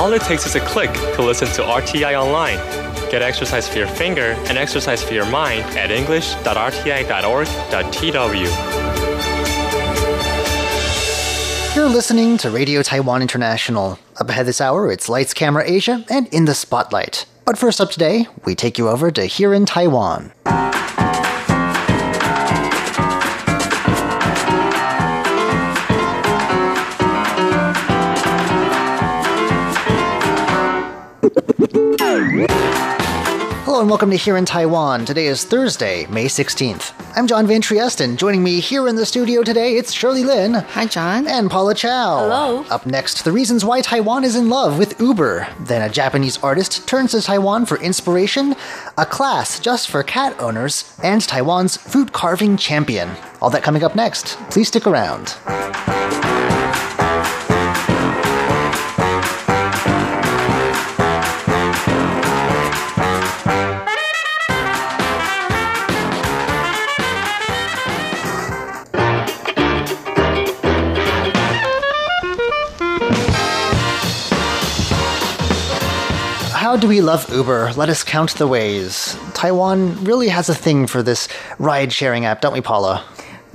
All it takes is a click to listen to RTI online. Get exercise for your finger and exercise for your mind at english.rti.org.tw. You're listening to Radio Taiwan International. Up ahead this hour, it's Lights Camera Asia and In the Spotlight. But first up today, we take you over to Here in Taiwan. Hello and welcome to Here in Taiwan. Today is Thursday, May 16th. I'm John Van Triesten. joining me here in the studio today, it's Shirley Lin. Hi, John. And Paula Chow. Hello. Up next, the reasons why Taiwan is in love with Uber. Then a Japanese artist turns to Taiwan for inspiration, a class just for cat owners, and Taiwan's fruit carving champion. All that coming up next. Please stick around. How do we love Uber? Let us count the ways. Taiwan really has a thing for this ride sharing app, don't we, Paula?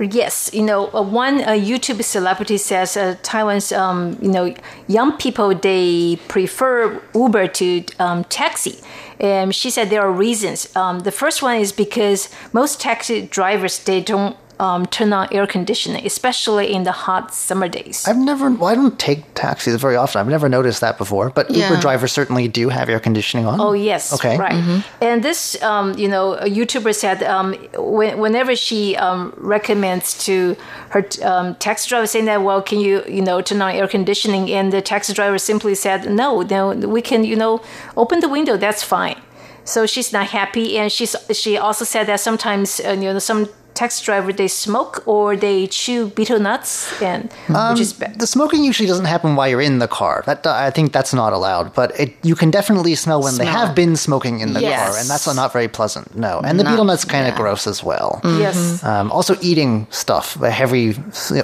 Yes, you know, uh, one uh, YouTube celebrity says uh, Taiwan's, um, you know, young people they prefer Uber to um, taxi, and she said there are reasons. Um, the first one is because most taxi drivers they don't um, turn on air conditioning, especially in the hot summer days. I've never, well, I don't take taxis very often. I've never noticed that before, but Uber drivers certainly do have air conditioning on. Oh yes, Okay. right. And this, um, you know, a YouTuber said um, when, whenever she um, recommends to her um, taxi driver saying that, well, can you, you know, turn on air conditioning? And the taxi driver simply said, no, no, we can, you know, open the window. That's fine. So she's not happy, and she's she also said that sometimes, uh, you know, some taxi driver they smoke or they chew betel nuts, and which is um, bad. The smoking usually doesn't happen while you're in the car. That uh, I think that's not allowed. But it, you can definitely smell when they have been smoking in the Yes. car, and that's not very pleasant. No, and the Not- betel nuts kind of yeah. gross as well. Mm-hmm. Yes. Um, also, eating stuff, the heavy,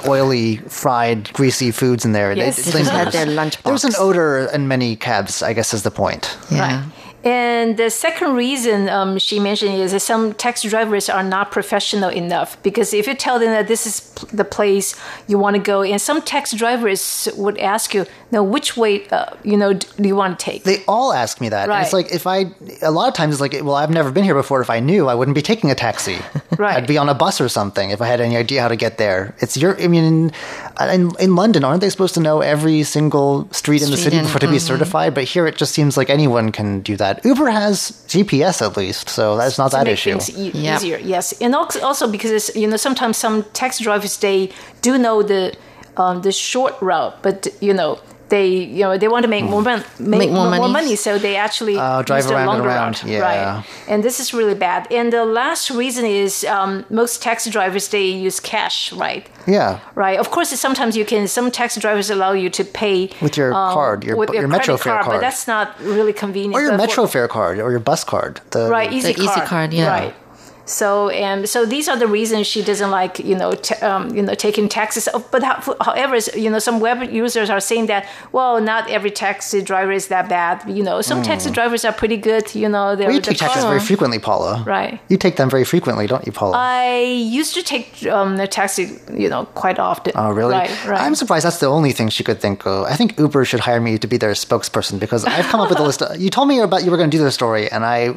oily, fried, greasy foods in there. Yes. it- They just had lingers. their lunchbox. There's an odor in many cabs. I guess is the point. Yeah. And the second reason um, she mentioned is that some taxi drivers are not professional enough because if you tell them that this is p- the place you want to go, and some taxi drivers would ask you, "No, which way uh, you know do you want to take?" They all ask me that. And it's like if I, a lot of times it's like, well, I've never been here before. If I knew, I wouldn't be taking a taxi. Right. I'd be on a bus or something if I had any idea how to get there. It's your, I mean, in, in London, aren't they supposed to know every single street in the city in- before to be certified? But here it just seems like anyone can do that. Uber has GPS at least, so that's not to that make issue. things e- Yep. easier. Yes, and also, also because it's, you know sometimes some taxi drivers they do know the um, the short route, but you know they you know they want to make more money, make, more more, money. money, so they actually Oh, drive use the around and longer around. route, Yeah. right? And this is really bad. And the last reason is um, most taxi drivers they use cash, right? Yeah. Right. Of course, sometimes you can. Some taxi drivers allow you to pay With your um, card, your with your, your Metro Fare card, card. but that's not really convenient. Or your Metro fare card or your bus card. The, right easy The Easy card, card, yeah. right so and so these are the reasons she doesn't like you know t- um, you know taking taxis Oh, but how, however you know some web users are saying that well not every taxi driver is that bad you know some taxi drivers are pretty good you know they're Well, you the take taxis very frequently, Paula. Right. You take them very frequently, don't you, Paula? I used to take um, the taxi you know quite often Oh, really? right right I'm surprised that's the only thing she could think of. I think Uber should hire me to be their spokesperson because I've come up with a list. Of, you told me about you were going to do this story, and I,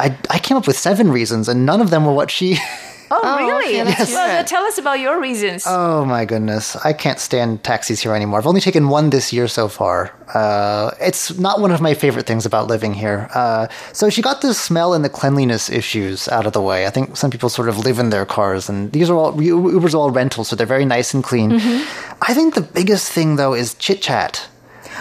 I, I came up with seven reasons, and none of them were what she. oh, Oh, really okay, that's well good. tell us about your reasons Oh my goodness, I can't stand taxis here anymore. I've only taken one this year so far. Uh, it's not one of my favorite things about living here. Uh, so she got the smell and the cleanliness issues out of the way. I think some people sort of live in their cars, and these are all Uber's all rentals, so they're very nice and clean. I think the biggest thing though is chit chat.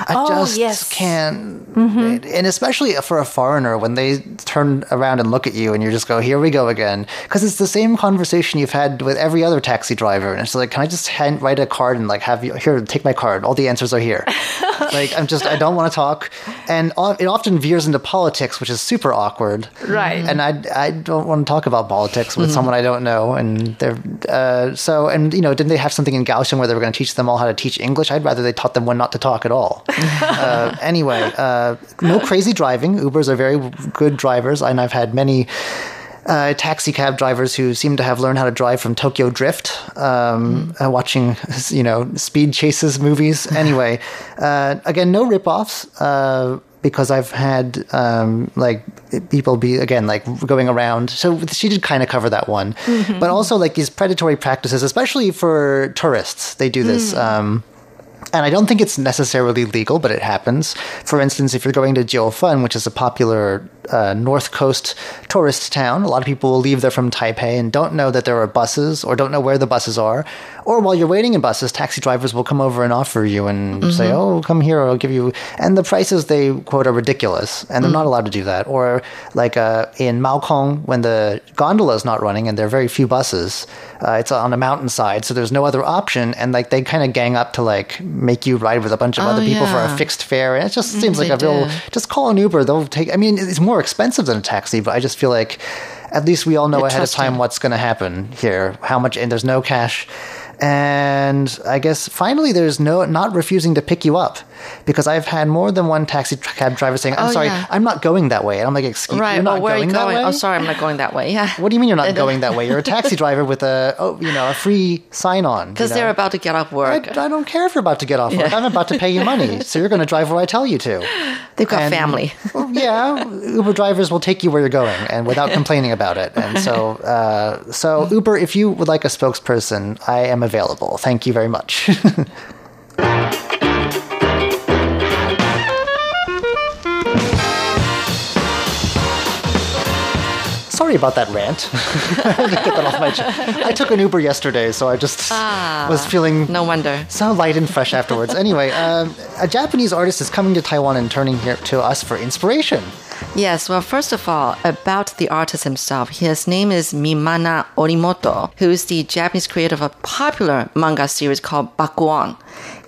I Oh, just yes. can't, and especially for a foreigner when they turn around and look at you and you just go, "Here we go again," because it's the same conversation you've had with every other taxi driver, and it's like, "Can I just hand, write a card and like have you here? Take my card. All the answers are here." like I'm just, I don't want to talk, and it often veers into politics, which is super awkward. Right. And I, I don't want to talk about politics with someone I don't know, and they're uh, so, and you know, didn't they have something in Kaohsiung where they were going to teach them all how to teach English? I'd rather they taught them when not to talk at all. uh, anyway, uh, no crazy driving. Ubers are very good drivers, and I've had many. Uh, taxi cab drivers who seem to have learned how to drive from Tokyo Drift, um, uh, watching you know speed chases movies. Anyway, uh, again, no ripoffs. Uh, because I've had um, like people be again like going around. So she did kind of cover that one, but also like these predatory practices, especially for tourists. They do this. Um, and I don't think it's necessarily legal, but it happens. For instance, if you're going to Jiufen, which is a popular uh, North Coast tourist town, a lot of people will leave there from Taipei and don't know that there are buses or don't know where the buses are. Or while you're waiting in buses, taxi drivers will come over and offer you and say, "Oh, come here, I'll give you." And the prices they quote are ridiculous, and they're not allowed to do that. Or like uh, in Maokong, when the gondola is not running and there are very few buses, uh, it's on a mountainside, so there's no other option, and like they kind of gang up to like make you ride with a bunch of other people for a fixed fare, and it just seems like they a real. Just call an Uber; they'll take. I mean, it's more expensive than a taxi, but I just feel like at least we all know You're ahead of time what's going to happen here, how much, and there's no cash. And I guess finally, there's no not refusing to pick you up because I've had more than one taxi cab driver saying, "I'm Oh, sorry, yeah. I'm not going that way." And I'm like, "Excuse Right. you're not oh, where going, are you that going? way?" Oh, sorry, I'm not going that way. Yeah. What do you mean you're not going that way? You're a taxi driver with a oh, you know, a free sign on. Because they're about to get off work. I don't care if you're about to get off work. Yeah. I'm about to pay you money, so you're going to drive where I tell you to. They've got And- family. Well, yeah, Uber drivers will take you where you're going and without complaining about it. And so, uh, so Uber, if you would like a spokesperson, I am available. Thank you very much. Sorry about that rant. I to get that off my chest. I took an Uber yesterday, so I just was feeling No wonder. so light and fresh afterwards. Anyway, um, a Japanese artist is coming to Taiwan and turning here to us for inspiration. Yes, well, first of all, about the artist himself, his name is Mimana Orimoto, who is the Japanese creator of a popular manga series called Bakuon.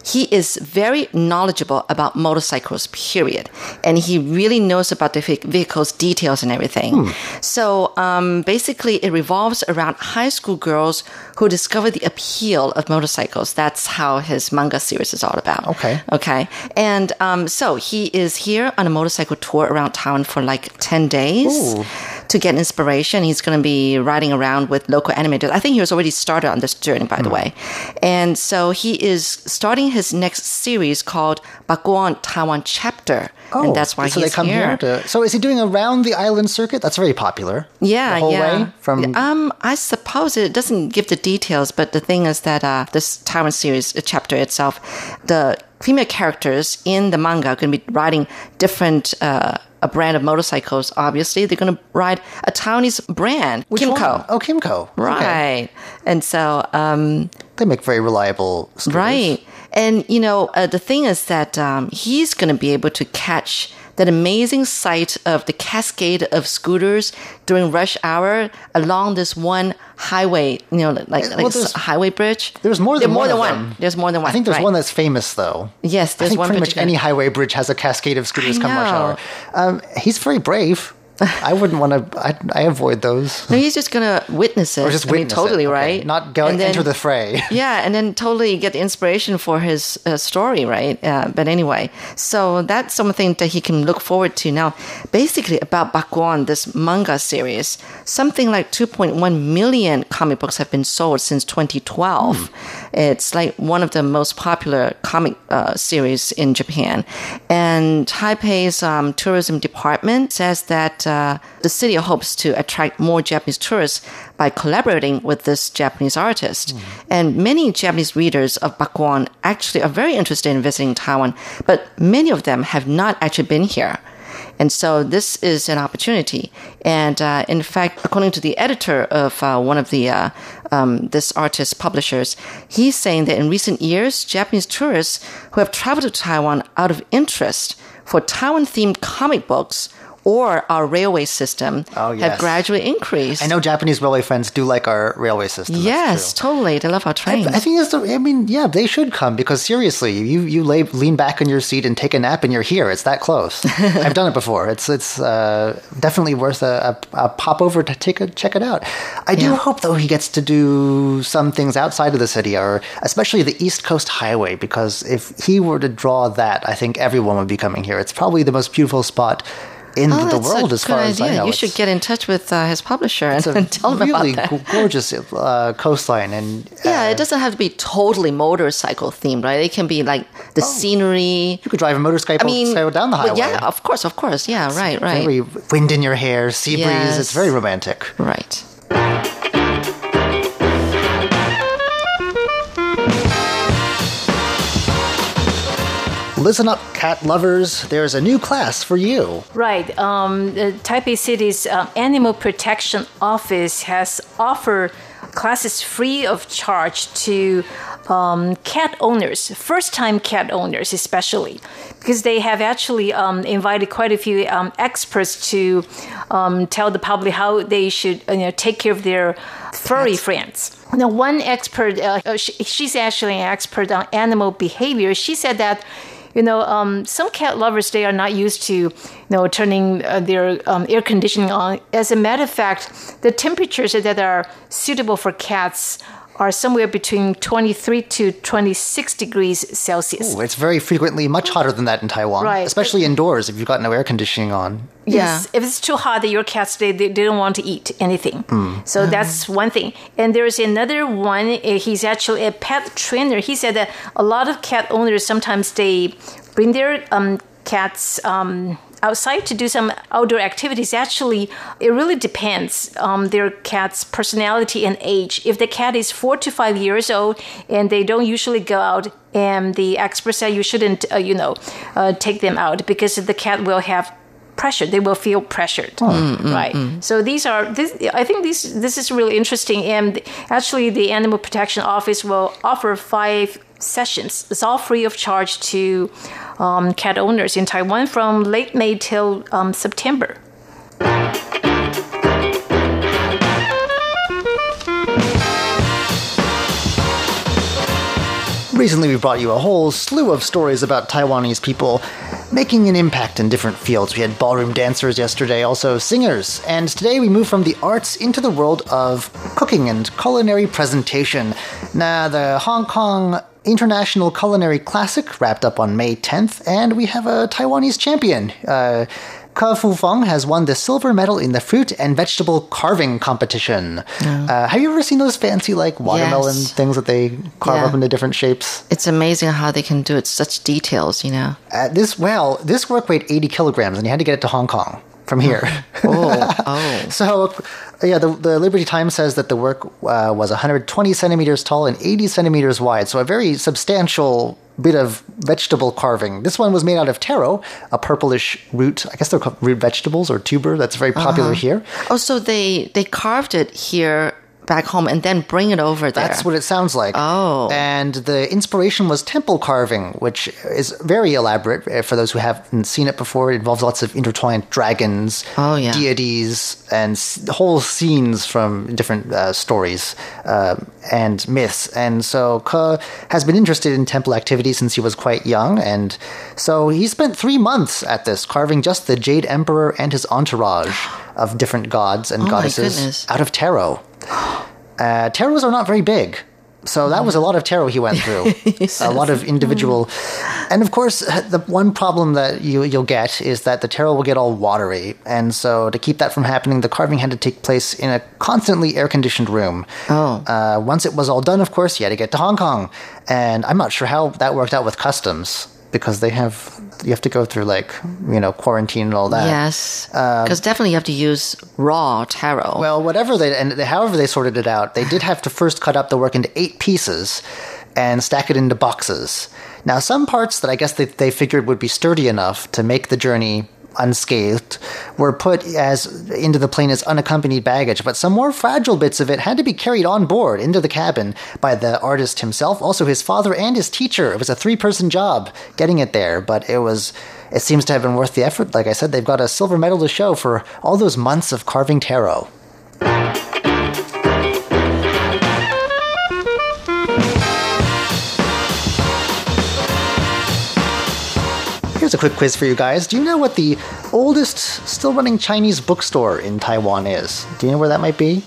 He is very knowledgeable about motorcycles, period. And he really knows about the vehicles, details, and everything. So um, basically, it revolves around high school girls who discovered the appeal of motorcycles. That's how his manga series is all about. Okay. Okay. And um, so he is here on a motorcycle tour around town for like 10 days Ooh. to get inspiration. He's going to be riding around with local animators. I think he was already started on this journey, by the Hmm. way. And so he is starting his next series called Bakuon Taiwan Chapter. And that's why Oh, so they come here. to. So is he doing around the island circuit? That's very popular. Yeah, the whole yeah. way from. um, I suppose it doesn't give the details, but the thing is that uh, this Taiwan series uh, chapter itself, the female characters in the manga are going to be riding different. Uh, a brand of motorcycles, obviously, they're going to ride a Taiwanese brand, which Kymco. one? Oh, Kymco. Okay. Right. And so, um, They make very reliable. Scooters. Right. And, you know, uh, the thing is that um, he's going to be able to catch that amazing sight of the cascade of scooters during rush hour along this one highway, you know, like, like well, highway bridge. There's more than are more one than one. There's more than one. I think there's right. one that's famous though. Yes, I there's think one pretty much any highway bridge has a cascade of scooters come rush hour. Um, he's very brave. I wouldn't want to. I, I avoid those. No, he's just gonna witness it. Or just I mean, witness it. totally Okay. right. Not go And then- enter the fray. yeah, and then totally get the inspiration for his uh, story, right? Uh, but anyway, so that's something that he can look forward to now. Basically, about Bakuon, this manga series, something like 2.1 million comic books have been sold since 2012. It's like one of the most popular comic uh, series in Japan. And Taipei's um, tourism department says that uh, the city hopes to attract more Japanese tourists by collaborating with this Japanese artist. And many Japanese readers of Bakuon actually are very interested in visiting Taiwan, but many of them have not actually been here. And so this is an opportunity. And uh, in fact, according to the editor of uh, one of the uh, um, this artist's publishers, he's saying that in recent years, Japanese tourists who have traveled to Taiwan out of interest for Taiwan-themed comic books or our railway system Oh, yes. have gradually increased. I know Japanese railway friends do like our railway system. Yes, totally. They love our trains. I think that's the, I mean, yeah, they should come because seriously, you you lay, lean back in your seat and take a nap and you're here. It's that close. I've done it before. It's it's uh, definitely worth a, a, a pop over to take a check it out. I do Yeah. hope though he gets to do some things outside of the city or especially the East Coast Highway because if he were to draw that, I think everyone would be coming here. It's probably the most beautiful spot in Oh, the that's world a as far good as I idea. know. You should get in touch with uh, his publisher and, and tell him really about that. go- gorgeous uh, coastline and Yeah, uh, it doesn't have to be totally motorcycle themed, right? It can be like the scenery. you could drive a motorcycle I mean, down the highway. yeah, of course, of course. Yeah, right, right, Very wind in your hair, sea breeze. It's very romantic. right. Listen up, cat lovers. There's a new class for you. Right. Um, the Taipei City's um, Animal Protection Office has offered classes free of charge to um, cat owners, first time cat owners especially, because they have actually um, invited quite a few um, experts to um, tell the public how they should you know, take care of their furry friends. Now, one expert, uh, she, she's actually an expert on animal behavior. She said that you know, um, some cat lovers they are not used to, you know, turning uh, their um, air conditioning on. As a matter of fact, the temperatures that are suitable for cats are somewhere between 23 to 26 degrees Celsius. Ooh, It's very frequently much hotter than that in Taiwan, Right. especially indoors if you've got no air conditioning on. Yes, if it's too hot, that your cats they, they, they don't want to eat anything. So that's one thing. And there's another one. uh, He's actually a pet trainer. He said that a lot of cat owners sometimes they bring their um, cats. Um, outside to do some outdoor activities actually it really depends on their cat's personality and age. If the cat is four to five years old and they don't usually go out and the experts say you shouldn't uh, you know uh, take them out because the cat will have pressure. They will feel pressured. Right. So these are this i think this this is really interesting. And actually the animal protection office will offer five sessions it's all free of charge to um, cat owners in taiwan from late may till um, september Recently, we brought you a whole slew of stories about Taiwanese people making an impact in different fields. We had ballroom dancers yesterday, also singers, and today we move from the arts into the world of cooking and culinary presentation. Now, the Hong Kong International Culinary Classic wrapped up on May 10th, and we have a Taiwanese champion. Uh, Ke Fu Feng has won the silver medal in the fruit and vegetable carving competition. Uh, have you ever seen those fancy, like watermelon Yes. things that they carve Yeah. up into different shapes? It's amazing how they can do it such details, you know. Uh, this well, this work weighed 80 kilograms, and he had to get it to Hong Kong from here. Oh, oh. so, yeah, the, the Liberty Times says that the work uh, was 120 centimeters tall and 80 centimeters wide, so a very substantial bit of vegetable carving. This one was made out of taro, a purplish root. I guess they're called root vegetables or tuber. That's very popular here. Oh, so they they carved it here back home and then bring it over there. That's what it sounds like. Oh. And the inspiration was temple carving, which is very elaborate uh, for those who haven't seen it before. It involves lots of intertwined dragons, Oh, yeah. deities, and whole scenes from different uh, stories uh, and myths. And so Ke has been interested in temple activity since he was quite young. And so he spent three months at this, carving just the Jade Emperor and his entourage of different gods and Oh goddesses out of taro. Uh, taros are not very big. So that was a lot of taro he went through. a lot of individual. And of course, the one problem that you, you'll get is that the taro will get all watery. And so to keep that from happening, the carving had to take place in a constantly air conditioned room. Oh. Uh, once it was all done, of course, you had to get to Hong Kong. And I'm not sure how that worked out with customs because they have, you have to go through like, you know, quarantine and all that. yes, um, because definitely you have to use raw taro. Well, whatever they and they- however they sorted it out, they did have to first cut up the work into eight pieces and stack it into boxes. Now, some parts that I guess they, they figured would be sturdy enough to make the journey unscathed were put as into the plane as unaccompanied baggage, but some more fragile bits of it had to be carried on board into the cabin by the artist himself, also his father and his teacher. It was a three-person job getting it there, but it was it seems to have been worth the effort. Like I said, they've got a silver medal to show for all those months of carving taro. Here's a quick quiz for you guys. Do you know what the oldest still running Chinese bookstore in Taiwan is? Do you know where that might be?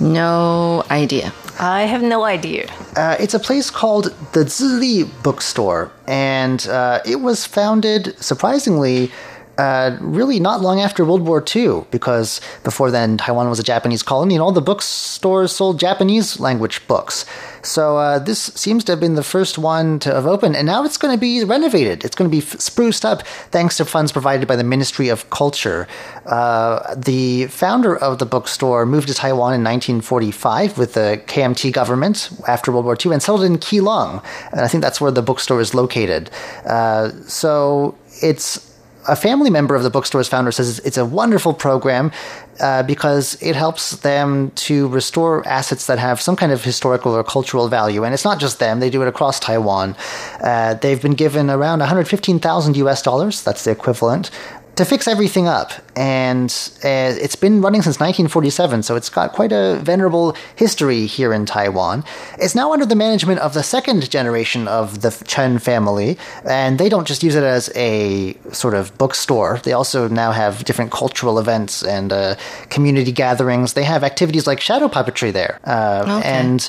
No idea. I have no idea. Uh, it's a place called the Zili Bookstore, and uh, it was founded, surprisingly, uh, really not long after World War II, because before then Taiwan was a Japanese colony and all the bookstores sold Japanese language books. So uh, this seems to have been the first one to have opened, and now it's going to be renovated. It's going to be spruced up thanks to funds provided by the Ministry of Culture. Uh, the founder of the bookstore moved to Taiwan in 1945 with the KMT government after World War II and settled in Keelung, and I think that's where the bookstore is located. Uh, so it's a family member of the bookstore's founder says it's a wonderful program uh, because it helps them to restore assets that have some kind of historical or cultural value. And it's not just them, they do it across Taiwan. Uh, they've been given around 115,000 US dollars, that's the equivalent, to fix everything up. And uh, it's been running since 1947, so it's got quite a venerable history here in Taiwan. It's now under the management of the second generation of the Chen family, and they don't just use it as a sort of bookstore. They also now have different cultural events and uh, community gatherings. They have activities like shadow puppetry there. Uh, Okay. And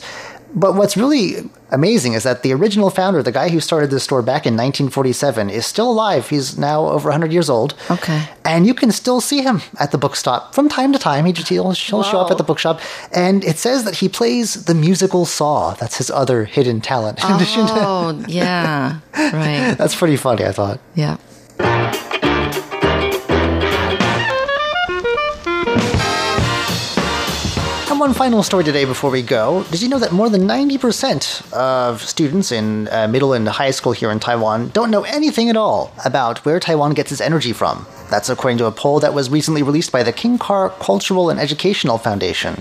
but what's really amazing is that the original founder, the guy who started this store back in 1947, is still alive. He's now over 100 years old. Okay. And you can still see him at the bookstop from time to time. He just, he'll, show up at the bookshop. And it says that he plays the musical saw. That's his other hidden talent. in addition to- Oh, yeah. Right. That's pretty funny, I thought. Yeah. One final story today before we go. Did you know that more than 90% of students in uh, middle and high school here in Taiwan don't know anything at all about where Taiwan gets its energy from? That's according to a poll that was recently released by the King Car Cultural and Educational Foundation.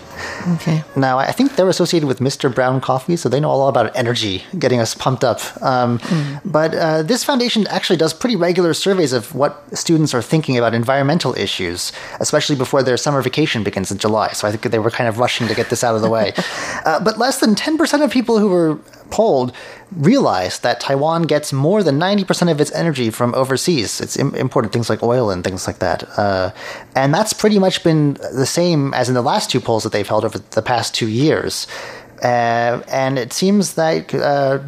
Okay. Now, I think they're associated with Mr. Brown Coffee, so they know all about energy, getting us pumped up. Um, But uh, this foundation actually does pretty regular surveys of what students are thinking about environmental issues, especially before their summer vacation begins in July. So I think they were kind of rushing to get this out of the way. uh, but less than 10% of people who were polled realized that Taiwan gets more than 90% of its energy from overseas. It's Im- imported things like oil and things like that. Uh, and that's pretty much been the same as in the last two polls that they've held over the past two years. Uh, and it seems like uh,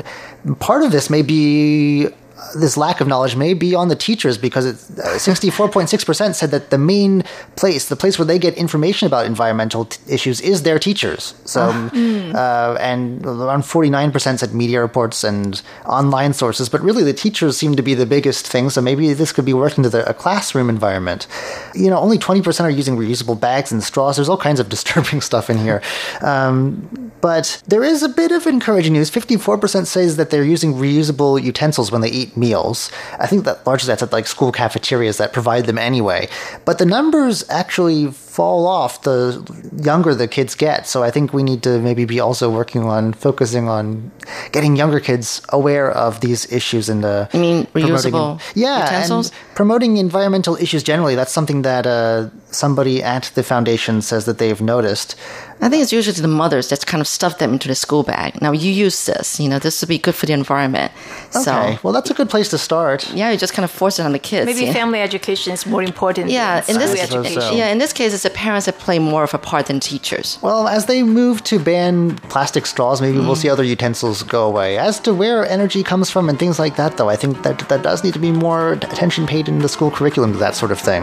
part of this may be this lack of knowledge may be on the teachers because it's, uh, 64.6% said that the main place, the place where they get information about environmental t- issues is their teachers. So, uh, and around 49% said media reports and online sources, but really the teachers seem to be the biggest thing. So maybe this could be worked into the, a classroom environment. You know, only 20% are using reusable bags and straws. There's all kinds of disturbing stuff in here. Um, but there is a bit of encouraging news. 54% says that they're using reusable utensils when they eat meals. I think that largely that's at like school cafeterias that provide them anyway. But the numbers actually fall off the younger the kids get. So I think we need to maybe be also working on focusing on getting younger kids aware of these issues and uh, I mean promoting- reusable yeah, utensils? and promoting environmental issues generally. That's something that uh, somebody at the foundation says that they've noticed. I think it's usually the mothers that kind of stuff them into the school bag. Now you use this, you know, this would be good for the environment. Okay, So well, that's a good place to start. yeah, you just kind of force it on the kids. Maybe yeah. family education is more important. Yeah, than in this school education. so. yeah, in this case, it's the parents that play more of a part than teachers. Well, as they move to ban plastic straws, maybe we'll mm. see other utensils go away. As to where energy comes from and things like that, though, I think that that does need to be more attention paid in the school curriculum to that sort of thing.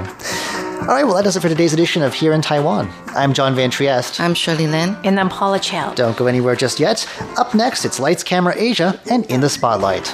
All right, well, that does it for today's edition of Here in Taiwan. I'm John Van Trieste. I'm Shirley Lin. And I'm Paula Chow. Don't go anywhere just yet. Up next, it's Lights, Camera, Asia, and In the Spotlight.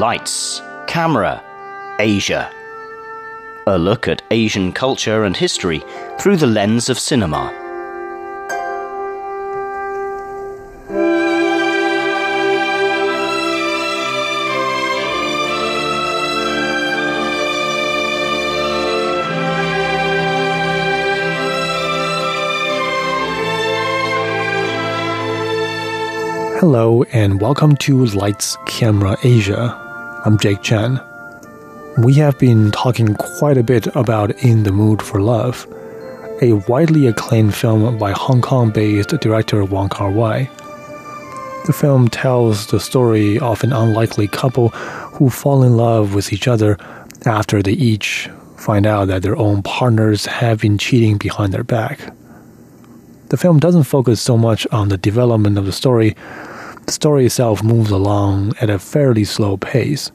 Lights, camera, Asia. A look at Asian culture and history through the lens of cinema. Hello and welcome to Lights Camera Asia. I'm Jake Chen. We have been talking quite a bit about In the Mood for Love, a widely acclaimed film by Hong Kong based director Wong Kar Wai. The film tells the story of an unlikely couple who fall in love with each other after they each find out that their own partners have been cheating behind their back. The film doesn't focus so much on the development of the story. The story itself moves along at a fairly slow pace.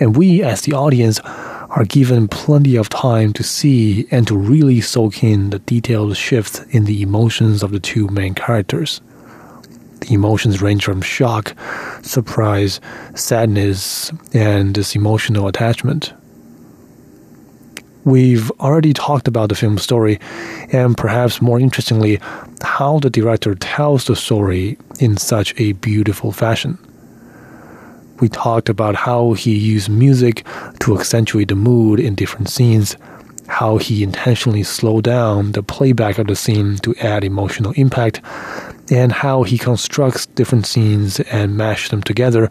And we, as the audience, are given plenty of time to see and to really soak in the detailed shifts in the emotions of the two main characters. The emotions range from shock, surprise, sadness, and this emotional attachment. We've already talked about the film story, and perhaps more interestingly, how the director tells the story in such a beautiful fashion. We talked about how he used music to accentuate the mood in different scenes, how he intentionally slowed down the playback of the scene to add emotional impact, and how he constructs different scenes and mashes them together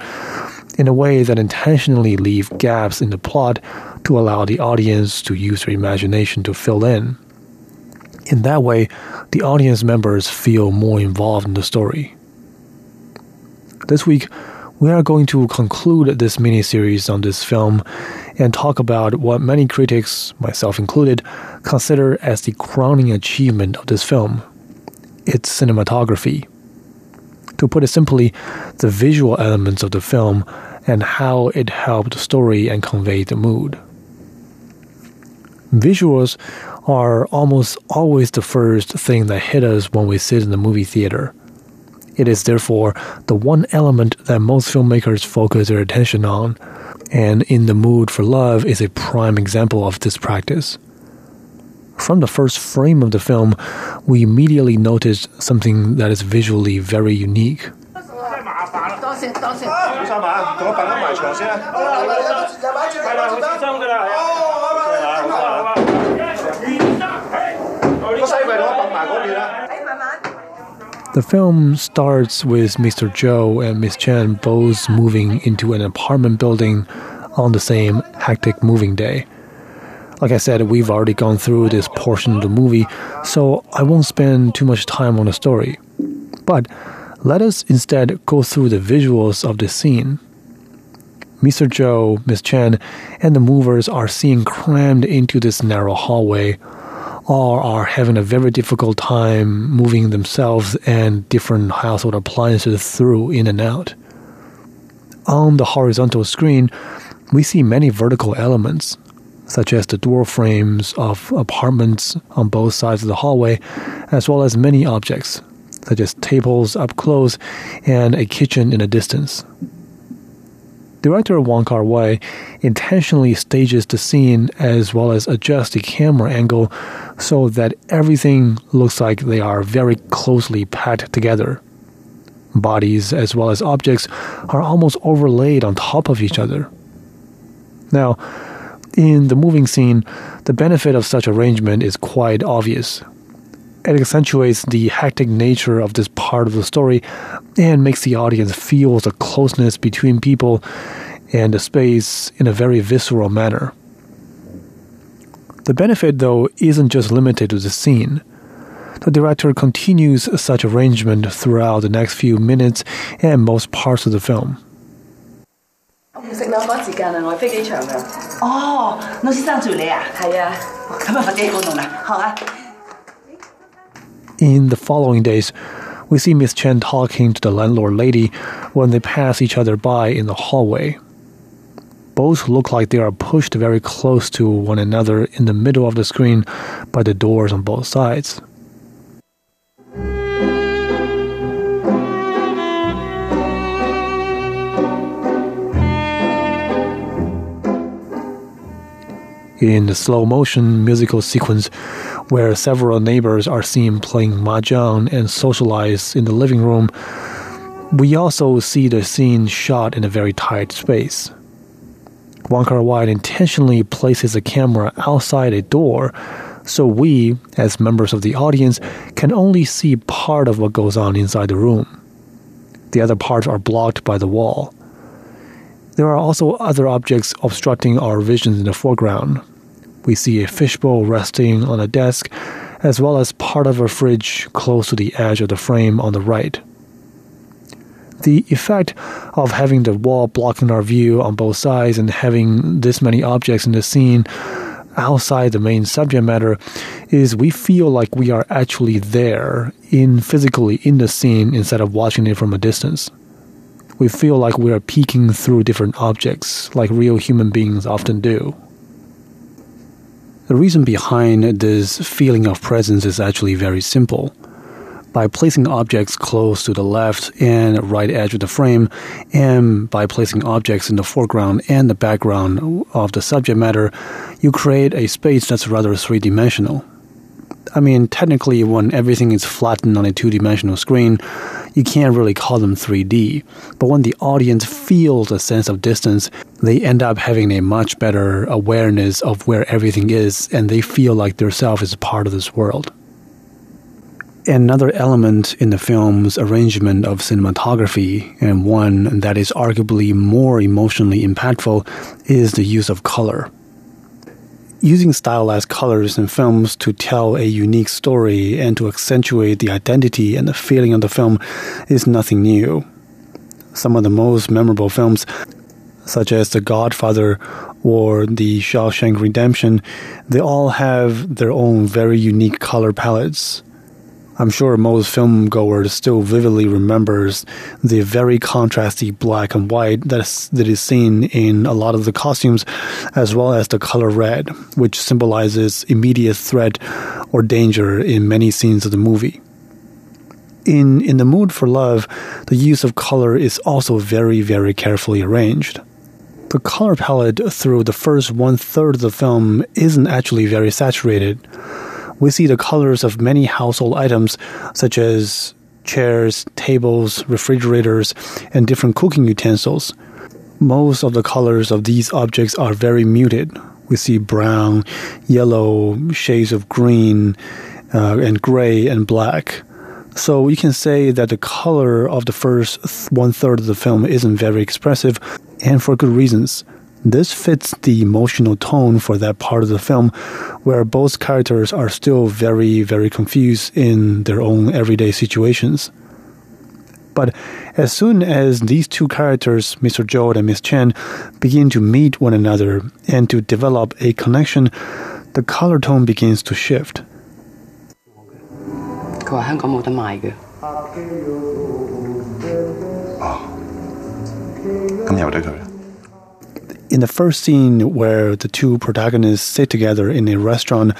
in a way that intentionally leave gaps in the plot to allow the audience to use their imagination to fill in. In that way, the audience members feel more involved in the story. This week, we are going to conclude this mini-series on this film and talk about what many critics, myself included, consider as the crowning achievement of this film its cinematography. To put it simply, the visual elements of the film and how it helped the story and conveyed the mood. Visuals are almost always the first thing that hit us when we sit in the movie theater. It is therefore the one element that most filmmakers focus their attention on, and In the Mood for Love is a prime example of this practice. From the first frame of the film, we immediately noticed something that is visually very unique. The film starts with Mr. Zhou and Miss Chen both moving into an apartment building on the same hectic moving day. Like I said, we've already gone through this portion of the movie, so I won't spend too much time on the story. But let us instead go through the visuals of this scene. Mr. Zhou, Miss Chen, and the movers are seen crammed into this narrow hallway. All are having a very difficult time moving themselves and different household appliances through in and out. On the horizontal screen, we see many vertical elements, such as the door frames of apartments on both sides of the hallway, as well as many objects, such as tables up close and a kitchen in the distance. Director Wong Kar Wai intentionally stages the scene as well as adjusts the camera angle so that everything looks like they are very closely packed together. Bodies as well as objects are almost overlaid on top of each other. Now, in the moving scene, the benefit of such arrangement is quite obvious It accentuates the hectic nature of this part of the story and makes the audience feel the closeness between people and the space in a very visceral manner. The benefit, though, isn't just limited to the scene. The director continues such arrangement throughout the next few minutes and most parts of the film. 食两个时间啊，我系飞机场㗎。哦，老师生住你啊？系啊。咁啊，快啲过弄啦，好啊。 in the following days, we see Miss Chen talking to the landlord lady when they pass each other by in the hallway. Both look like they are pushed very close to one another in the middle of the screen by the doors on both sides. in the slow motion musical sequence where several neighbors are seen playing mahjong and socialize in the living room, we also see the scene shot in a very tight space. Wong Kar Wai intentionally places a camera outside a door so we, as members of the audience, can only see part of what goes on inside the room. The other parts are blocked by the wall. There are also other objects obstructing our vision in the foreground. We see a fishbowl resting on a desk, as well as part of a fridge close to the edge of the frame on the right. The effect of having the wall blocking our view on both sides and having this many objects in the scene outside the main subject matter is we feel like we are actually there in physically in the scene instead of watching it from a distance we feel like we are peeking through different objects, like real human beings often do. The reason behind this feeling of presence is actually very simple. By placing objects close to the left and right edge of the frame, and by placing objects in the foreground and the background of the subject matter, you create a space that's rather three dimensional. I mean, technically, when everything is flattened on a two dimensional screen, you can't really call them 3D. But when the audience feels a sense of distance, they end up having a much better awareness of where everything is, and they feel like their self is part of this world. Another element in the film's arrangement of cinematography, and one that is arguably more emotionally impactful, is the use of color using stylized colors in films to tell a unique story and to accentuate the identity and the feeling of the film is nothing new. Some of the most memorable films, such as The Godfather or The Shawshank Redemption, they all have their own very unique color palettes. I'm sure most film goers still vividly remembers the very contrasty black and white that is, that is seen in a lot of the costumes, as well as the color red, which symbolizes immediate threat or danger in many scenes of the movie. In In the Mood for Love, the use of color is also very, very carefully arranged. The color palette through the first one third of the film isn't actually very saturated we see the colors of many household items such as chairs, tables, refrigerators, and different cooking utensils. Most of the colors of these objects are very muted. We see brown, yellow, shades of green, uh, and gray and black. So you can say that the color of the first one third of the film isn't very expressive, and for good reasons. This fits the emotional tone for that part of the film where both characters are still very, very confused in their own everyday situations. But as soon as these two characters, Mr. Zhou and Miss Chen, begin to meet one another and to develop a connection, the color tone begins to shift. 佢话香港冇得卖嘅。哦，咁由得佢啦。 In the first scene where the two protagonists sit together in a restaurant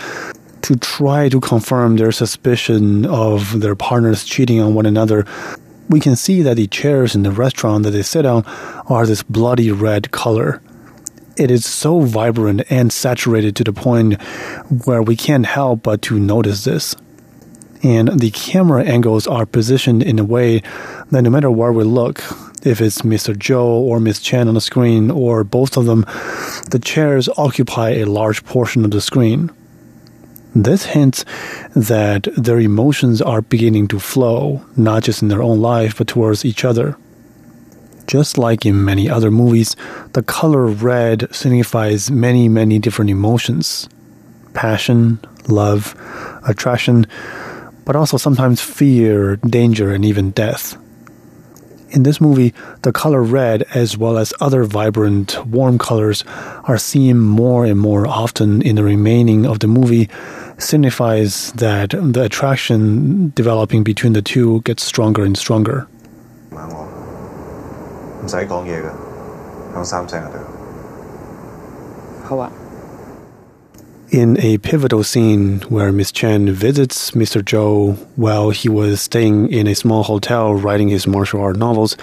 to try to confirm their suspicion of their partners cheating on one another, we can see that the chairs in the restaurant that they sit on are this bloody red color. It is so vibrant and saturated to the point where we can't help but to notice this. And the camera angles are positioned in a way that no matter where we look, if it's Mr. Zhou or Miss Chen on the screen or both of them, the chairs occupy a large portion of the screen. This hints that their emotions are beginning to flow, not just in their own life, but towards each other. Just like in many other movies, the color red signifies many, many different emotions passion, love, attraction, but also sometimes fear, danger, and even death. In this movie, the color red, as well as other vibrant, warm colors, are seen more and more often in the remaining of the movie, signifies that the attraction developing between the two gets stronger and stronger. 唔使讲嘢㗎，响三声就得。好啊。 In a pivotal scene where Miss Chen visits Mr. Zhou while he was staying in a small hotel writing his martial art novels,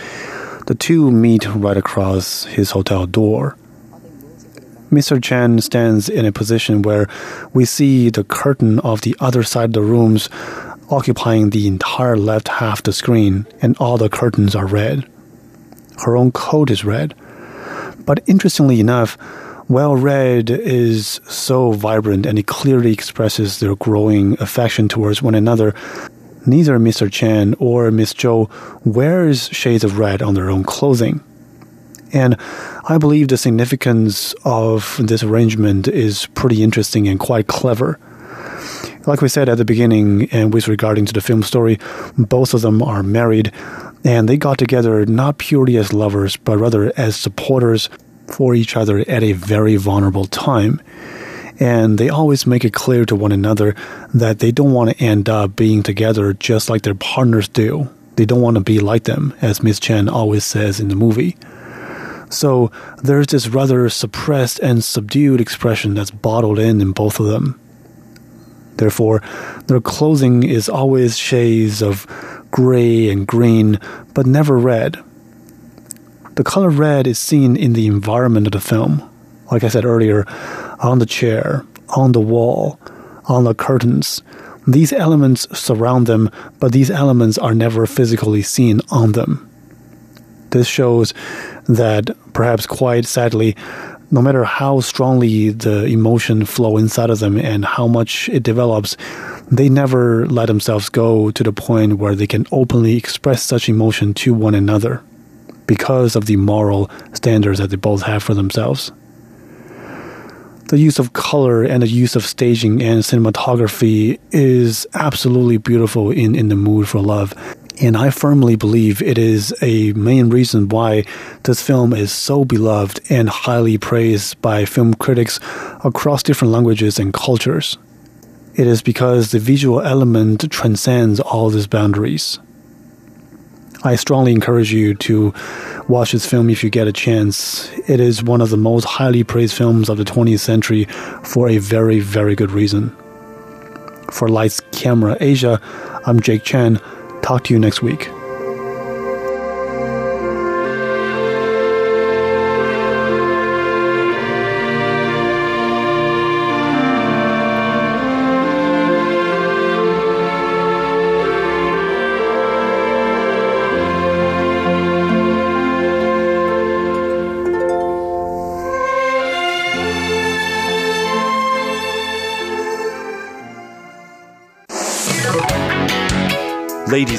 the two meet right across his hotel door. Mr. Chen stands in a position where we see the curtain of the other side of the rooms occupying the entire left half of the screen, and all the curtains are red. Her own coat is red. But interestingly enough, while red is so vibrant and it clearly expresses their growing affection towards one another, neither Mr. Chen or Miss Zhou wears shades of red on their own clothing. And I believe the significance of this arrangement is pretty interesting and quite clever. Like we said at the beginning, and with regarding to the film story, both of them are married, and they got together not purely as lovers, but rather as supporters for each other at a very vulnerable time. And they always make it clear to one another that they don't want to end up being together just like their partners do. They don't want to be like them, as Miss Chen always says in the movie. So there's this rather suppressed and subdued expression that's bottled in in both of them. Therefore, their clothing is always shades of gray and green, but never red. The color red is seen in the environment of the film. Like I said earlier, on the chair, on the wall, on the curtains. These elements surround them, but these elements are never physically seen on them. This shows that, perhaps quite sadly, no matter how strongly the emotion flow inside of them and how much it develops, they never let themselves go to the point where they can openly express such emotion to one another because of the moral standards that they both have for themselves. The use of color and the use of staging and cinematography is absolutely beautiful in, in the mood for love. And I firmly believe it is a main reason why this film is so beloved and highly praised by film critics across different languages and cultures. It is because the visual element transcends all these boundaries. I strongly encourage you to watch this film if you get a chance. It is one of the most highly praised films of the 20th century for a very, very good reason. For Lights Camera Asia, I'm Jake Chen. Talk to you next week.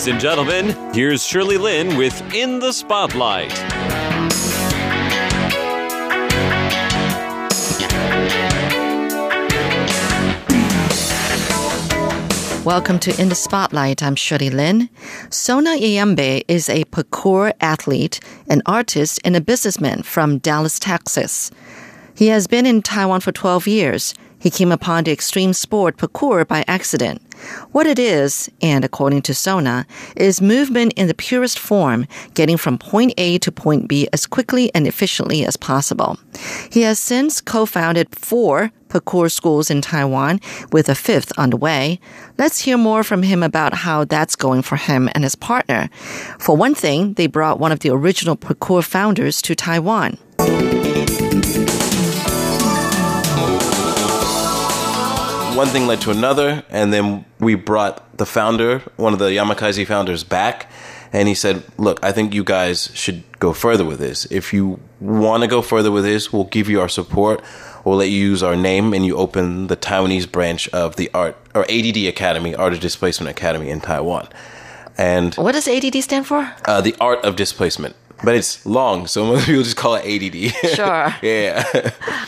Ladies and gentlemen, here's Shirley Lin with In the Spotlight. Welcome to In the Spotlight. I'm Shirley Lin. Sona Iyambe is a parkour athlete, an artist, and a businessman from Dallas, Texas. He has been in Taiwan for 12 years. He came upon the extreme sport parkour by accident. What it is, and according to Sona, is movement in the purest form, getting from point A to point B as quickly and efficiently as possible. He has since co-founded four parkour schools in Taiwan, with a fifth on the way. Let's hear more from him about how that's going for him and his partner. For one thing, they brought one of the original parkour founders to Taiwan. One thing led to another, and then we brought the founder, one of the Yamakasi founders, back, and he said, "Look, I think you guys should go further with this. If you want to go further with this, we'll give you our support. We'll let you use our name, and you open the Taiwanese branch of the art or ADD Academy, Art of Displacement Academy in Taiwan." And What does ADD stand for? uh, the art of displacement. But it's long, so most people just call it ADD. Sure. yeah.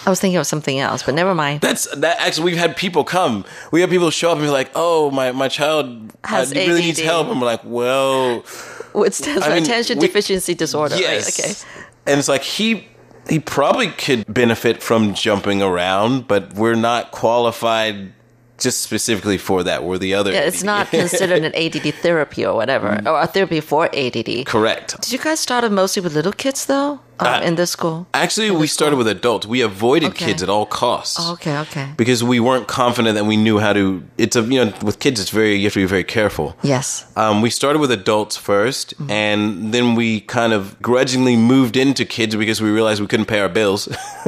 I was thinking of something else, but never mind. That's that. Actually, we've had people come. We have people show up and be like, "Oh, my my child Has uh, really needs help." And we're like, "Well, It stands for mean, attention we- deficiency disorder, yes." right? Okay. And it's like he he probably could benefit from jumping around, but we're not qualified just specifically for that. We're the other. Yeah, it's ADD. not considered an ADD therapy or whatever, Mm. or a therapy for ADD. correct. Did you guys start it mostly with little kids though, Uh, in this school? Actually, we started with adults. We avoided Okay. kids at all costs. Oh, okay, okay. Because we weren't confident that we knew how to. It's a you know with kids, it's very you have to be very careful. Yes. Um, we started with adults 1st Mm-hmm. and then we kind of grudgingly moved into kids because we realized we couldn't pay our bills.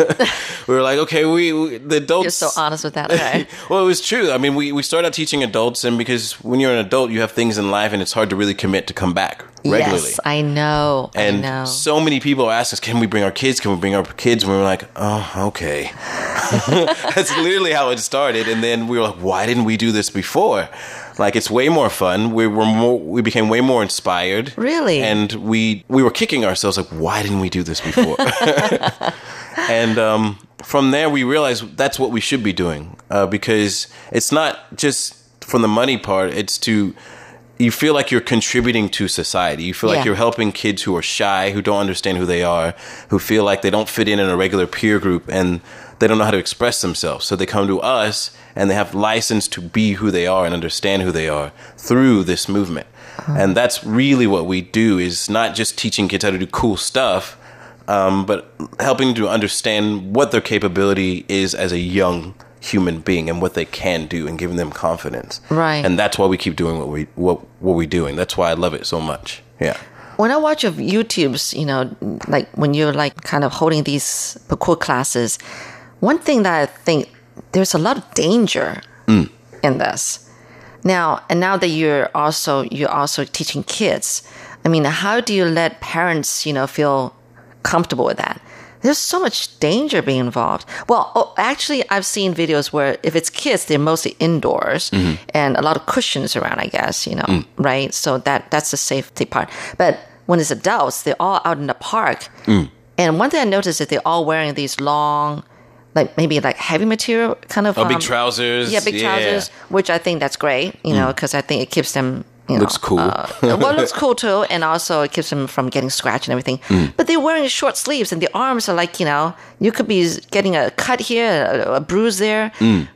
we were like, okay, we, we the adults. You're so honest with that. Okay. well, it was true. I mean, we, we started out teaching adults, and because when you're an adult, you have things in life, and it's hard to really commit to come back regularly. Yes, I know. And I know. so many people ask us, "Can we bring our kids? Can we bring our kids?" And we were like, "Oh, okay." That's literally how it started. And then we were like, "Why didn't we do this before?" Like it's way more fun. We were more. We became way more inspired. Really? And we we were kicking ourselves like, "Why didn't we do this before?" and um, from there, we realized that's what we should be doing uh, because it's not just from the money part. It's to you feel like you're contributing to society. You feel like you're helping kids who are shy, who don't understand who they are, who feel like they don't fit in in a regular peer group, and they don't know how to express themselves. So they come to us and they have license to be who they are and understand who they are through this movement. And that's really what we do is not just teaching kids how to do cool stuff, um, but helping to understand what their capability is as a young human being and what they can do and giving them confidence. Right. And that's why we keep doing what we what what we're doing. That's why I love it so much. Yeah. when I watch of YouTube's, you know, like when you're like kind of holding these parkour classes, one thing that I think there's a lot of danger Mm. in this. Now, and now that you're also you're also teaching kids, I mean, how do you let parents, you know, feel comfortable with that? There's so much danger being involved. Well, oh, actually, I've seen videos where if it's kids, they're mostly indoors mm-hmm. and a lot of cushions around. I guess you know, mm. right? So that that's the safety part. But when it's adults, they're all out in the park. Mm. And one thing I noticed is they're all wearing these long, like maybe like heavy material kind of Oh, big um, trousers. yeah, big trousers, which I think that's great, you mm. know, because I think it keeps them, you know, Looks cool. uh, well, it looks cool too, and also it keeps them from getting scratched and everything. But they're wearing short sleeves, and the arms are like, you know, you could be getting a cut here, a, a bruise there.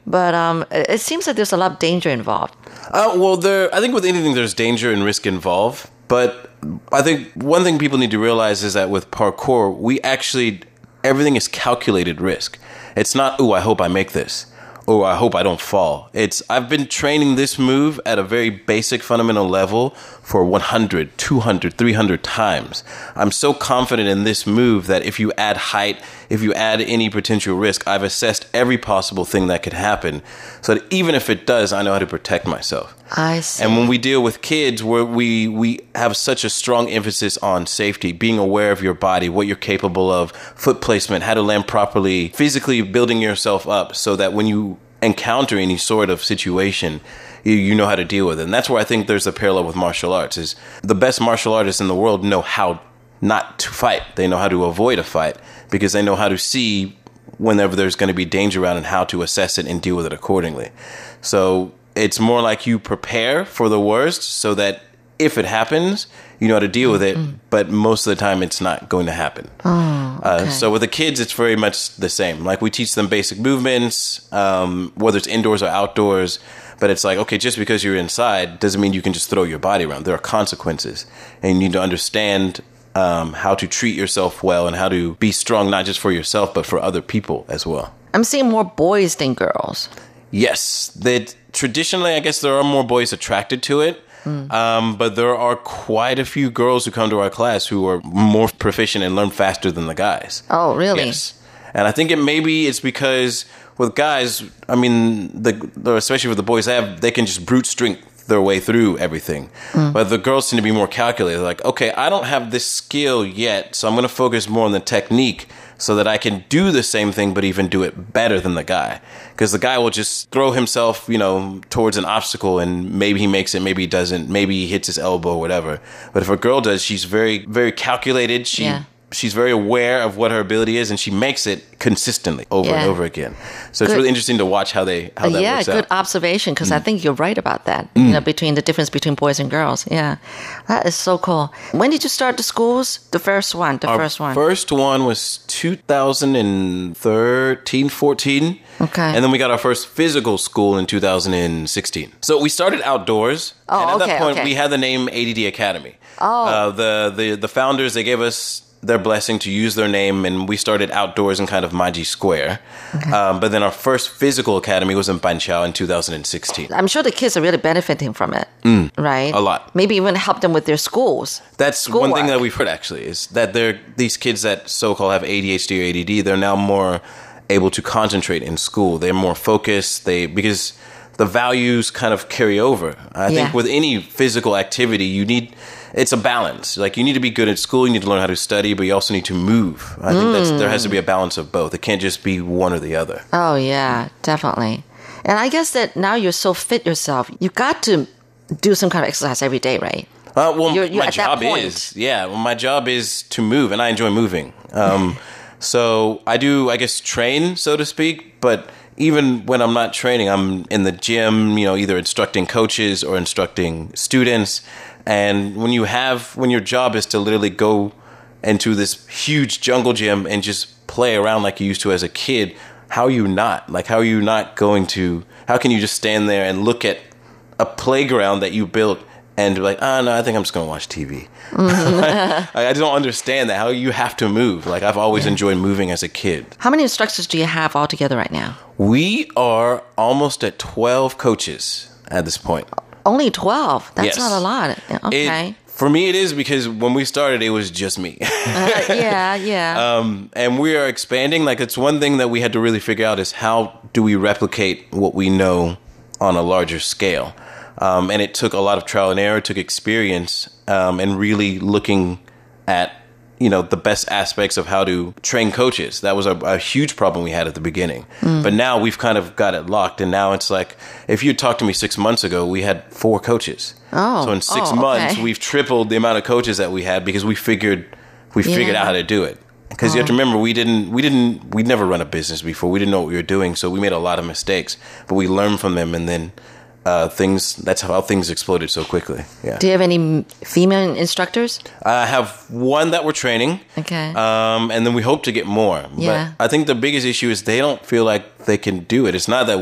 But um, it it seems like there's a lot of danger involved. Uh, well, there. I think with anything, there's danger and risk involved. But I think one thing people need to realize is that with parkour, we actually everything is calculated risk. It's not, oh, I hope I make this. Oh, I hope I don't fall. It's I've been training this move at a very basic fundamental level for 100, 200, 300 times. I'm so confident in this move that if you add height, if you add any potential risk, I've assessed every possible thing that could happen so that even if it does, I know how to protect myself. I see. And when we deal with kids, where we we have such a strong emphasis on safety, being aware of your body, what you're capable of, foot placement, how to land properly, physically building yourself up, so that when you encounter any sort of situation, you, you know how to deal with it. And that's where I think there's a parallel with martial arts. Is the best martial artists in the world know how not to fight. They know how to avoid a fight because they know how to see whenever there's going to be danger around and how to assess it and deal with it accordingly. So it's more like you prepare for the worst so that if it happens, you know how to deal with it, but most of the time it's not going to happen. Oh, Uh, so with the kids, it's very much the same. Like we teach them basic movements, um, whether it's indoors or outdoors. But it's like, okay, just because you're inside doesn't mean you can just throw your body around. There are consequences, and you need to understand um, how to treat yourself well and how to be strong, not just for yourself, but for other people as well. I'm seeing more boys than girls. Yes, that traditionally, I guess there are more boys attracted to it. Mm. Um, but there are quite a few girls who come to our class who are more proficient and learn faster than the guys. Oh, really? Yes. And I think it maybe it's because with guys, I mean, the, especially with the boys, they have they can just brute strength their way through everything. Mm. But the girls tend to be more calculated. Like, okay, I don't have this skill yet, so I'm going to focus more on the technique so that I can do the same thing, but even do it better than the guy. Because the guy will just throw himself, you know, towards an obstacle and maybe he makes it, maybe he doesn't, maybe he hits his elbow, whatever. But if a girl does, she's very, very calculated. She Yeah. She's very aware of what her ability is, and she makes it consistently over Yeah. and over again. So it's really interesting to watch how they how that yeah, works good out. Mm. observation because I think you're right about that. You know, between the difference between boys and girls. Yeah, that is so cool. When did you start the schools? The first one, the Our first one. First one was 2013, 14. Okay. And then we got our first physical school in 2016. So we started outdoors. Oh, and at okay, that point, okay. we had the name ADD Academy. Oh. Uh, the, the, the founders, they gave us their blessing to use their name, and we started outdoors in kind of Maji Square. Um, but then our first physical academy was in Banqiao in 2016. I'm sure the kids are really benefiting from it, right? Mm. a lot. Maybe even help them with their schools. That's one thing that we've heard actually is that they're these kids that so-called have ADHD or ADD. They're now more able to concentrate in school. They're more focused. They because the values kind of carry over. I Yeah. think with any physical activity, you need it's a balance. Like you need to be good at school. You need to learn how to study, but you also need to move. I think that's there has to be a balance of both. It can't just be one or the other. Oh yeah, definitely. And I guess that now you're so fit yourself, you got to do some kind of exercise every day, right? Uh, well, You're- you're my job is yeah. Well, my job is to move, and I enjoy moving. Um, so I do, I guess, train, so to speak. But even when I'm not training, I'm in the gym. You know, either instructing coaches or instructing students. And when you have, when your job is to literally go into this huge jungle gym and just play around like you used to as a kid, how are you not? Like, how are you not going to? How can you just stand there and look at a playground that you built and be like, oh no, I think I'm just gonna watch TV. Mm-hmm. I, I don't understand that. How you have to move. Like I've always enjoyed moving as a kid. How many instructors do you have altogether right now? We are almost at 12 coaches at this point. Oh, Only 12. That's Yes. not a lot. It- Okay. for me, it is because when we started, it was just me. Uh, yeah, yeah. um, and we are expanding. Like it's one thing that we had to really figure out is how do we replicate what we know on a larger scale. Um, and it took a lot of trial and error, it took experience, um, and really looking at you know the best aspects of how to train coaches. That was a, a huge problem we had at the beginning. Mm. But now we've kind of got it locked, and now it's like if you talked to me six months ago, we had four coaches. Oh, so in six oh, months, okay. we've tripled the amount of coaches that we had because we figured we figured Yeah. out how to do it. Because you have to Oh. remember, we didn't, we didn't, we'd never run a business before. We didn't know what we were doing, so we made a lot of mistakes. But we learned from them, and then uh, things. That's how things exploded so quickly. Yeah. do you have any female instructors? I have one that we're training. Okay. Um, and then we hope to get more. Yeah. But I think the biggest issue is they don't feel like they can do it. It's not that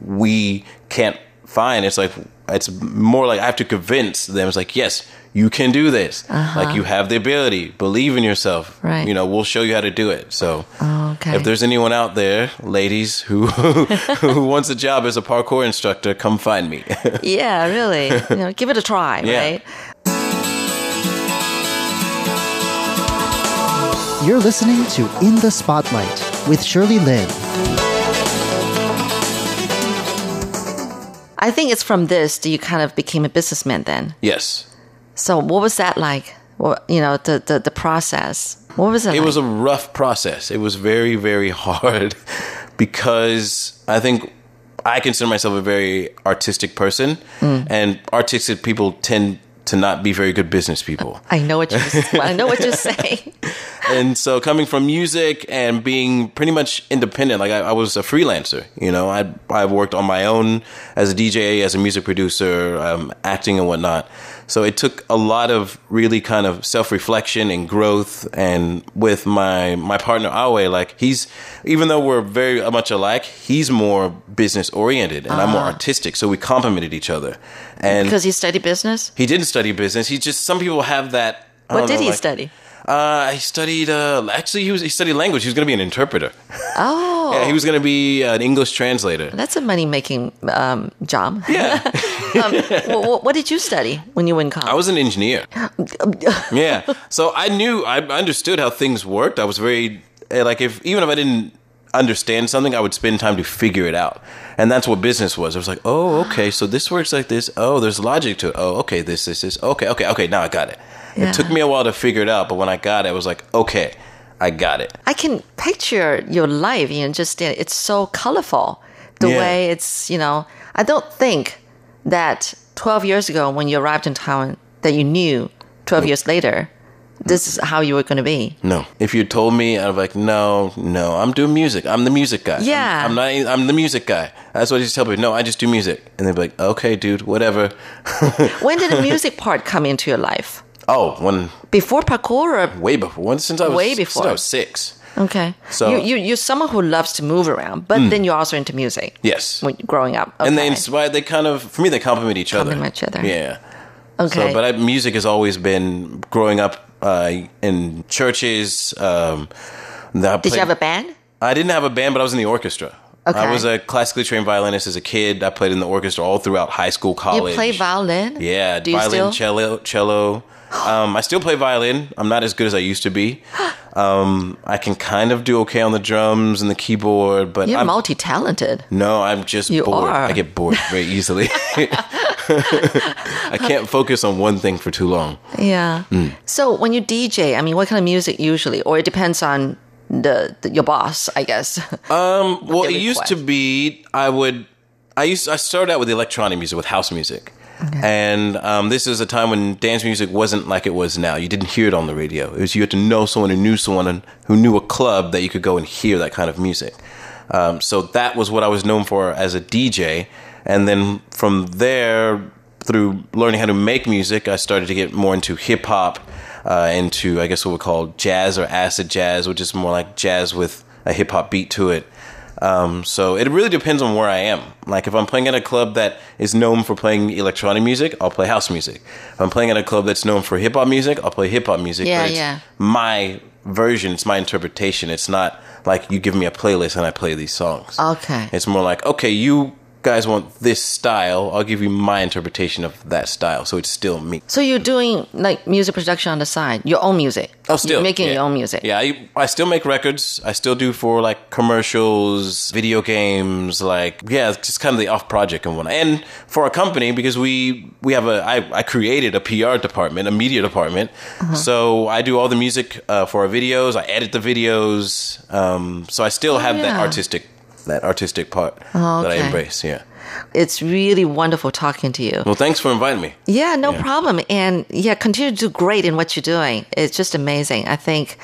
we can't find. It's like it's more like I have to convince them. It's like yes, you can do this. Uh-huh. Like you have the ability. Believe in yourself. Right. You know, we'll show you how to do it. So. Oh, okay. If there's anyone out there, ladies, who who wants a job as a parkour instructor, come find me. yeah, really. You know, give it a try, Yeah. right? You're listening to In the Spotlight with Shirley Lin. I think it's from this that you kind of became a businessman then. yes. So what was that like? You know, the the, the process. What was it, It like? was a rough process. It was very, very hard because I think I consider myself a very artistic person, Mm. and artistic people tend to not be very good business people. I know what you're I know what you're saying. and so coming from music and being pretty much independent, like I, I was a freelancer, you know, I I worked on my own as a DJ, as a music producer, um, acting and whatnot. So it took a lot of really kind of self reflection and growth. And with my my partner Awe, like he's even though we're very much alike, he's more business oriented and I'm more Ah. artistic. So we complemented each other. And because he studied business. he didn't study business. He just some people have that. I What did know, he like- study? Uh, he studied. Uh, actually, he was he studied language. He was going to be an interpreter. Oh, Yeah, he was going to be an English translator. that's a money making um, job. Yeah. um, wh- wh- what did you study when you were in college? I was an engineer. yeah, so I knew I understood how things worked. I was very eh, like if even if I didn't understand something, I would spend time to figure it out. And that's what business was. I was like, oh, okay, so this works like this. Oh, there's logic to it. Oh, okay, this, this, this. Okay, okay, okay. Now I got it. Yeah. It took me a while to figure it out, but when I got it, I was like, okay, I got it. I can picture your life, you know, just it's so colorful. The Yeah. way it's, you know, I don't think that 12 years ago when you arrived in Taiwan that you knew 12 years later this is how you were going to be. No. If you told me, I'd be like, no, no, I'm doing music. I'm the music guy. I'm- Yeah. I'm, not, I'm the music guy. That's what I to tell people. No, I just do music. And they'd be like, okay, dude, whatever. when did the music part come into your life? Oh, when, Before parkour or way before. When, since I was, Way Since before. I was six. Okay. So- you, you, you're someone who loves to move around, but Mm. then you're also into music Yes. when growing up. Okay. And they inspire, they kind of, for me, they complement each other. Complement each other. Yeah. Okay. So, but I, music has always been growing up uh, in churches. Um, Did you have a band? I didn't have a band, but I was in the orchestra. Okay. I was a classically trained violinist as a kid. I played in the orchestra all throughout high school, college. You play violin? Yeah, Do you violin, cello, cello. Um, I still play violin. I'm not as good as I used to be. Um, I can kind of do okay on the drums and the keyboard, but You're I'm, multi talented. no, I'm just You bored. are. I get bored very easily. I can't focus on one thing for too long. Yeah. Mm. So when you DJ, I mean, what kind of music usually, or it depends on the, the your boss, I guess. Um, well, it used to be I would I used I started out with electronic music with house music. And um, this is a time when dance music wasn't like it was now. You didn't hear it on the radio. It was you had to know someone who knew someone who knew a club that you could go and hear that kind of music. Um, so that was what I was known for as a DJ. And then from there, through learning how to make music, I started to get more into hip hop, uh, into I guess what we call jazz or acid jazz, which is more like jazz with a hip hop beat to it. Um, so it really depends on where I am. Like if I'm playing at a club that is known for playing electronic music, I'll play house music. If I'm playing at a club that's known for hip hop music, I'll play hip hop music. Yeah, yeah. My version, it's my interpretation. It's not like you give me a playlist and I play these songs. Okay. It's more like, okay, you guys want this style, I'll give you my interpretation of that style. So it's still me. So you're doing like music production on the side, your own music. Oh, still You're making yeah. your own music. Yeah, I, I still make records. I still do for like commercials, video games, like yeah, it's just kind of the off project and whatnot. And for a company because we we have a I, I created a PR department, a media department. Uh-huh. So I do all the music uh, for our videos. I edit the videos. Um, so I still have that Oh, artistic that artistic part Oh, that I embrace. Yeah. It's really wonderful talking to you. Well, thanks for inviting me. Yeah, no problem. And yeah, continue to do great in what you're doing. It's just amazing. I think,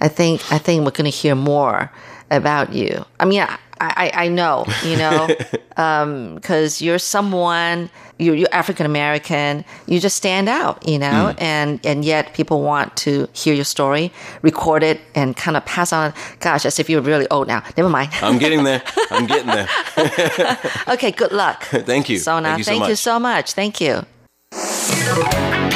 I think, I think we're going to hear more about you. I mean, I, I, I know, you know, because you're someone, you're, you're African American, you just stand out, you know, Mm. and, and yet people want to hear your story, record it, and kind of pass on. Gosh, as if you're really old now. Never mind. I'm getting there. I'm getting there. okay, good luck. Thank you. So now, Thank you so thank you so much. Thank you.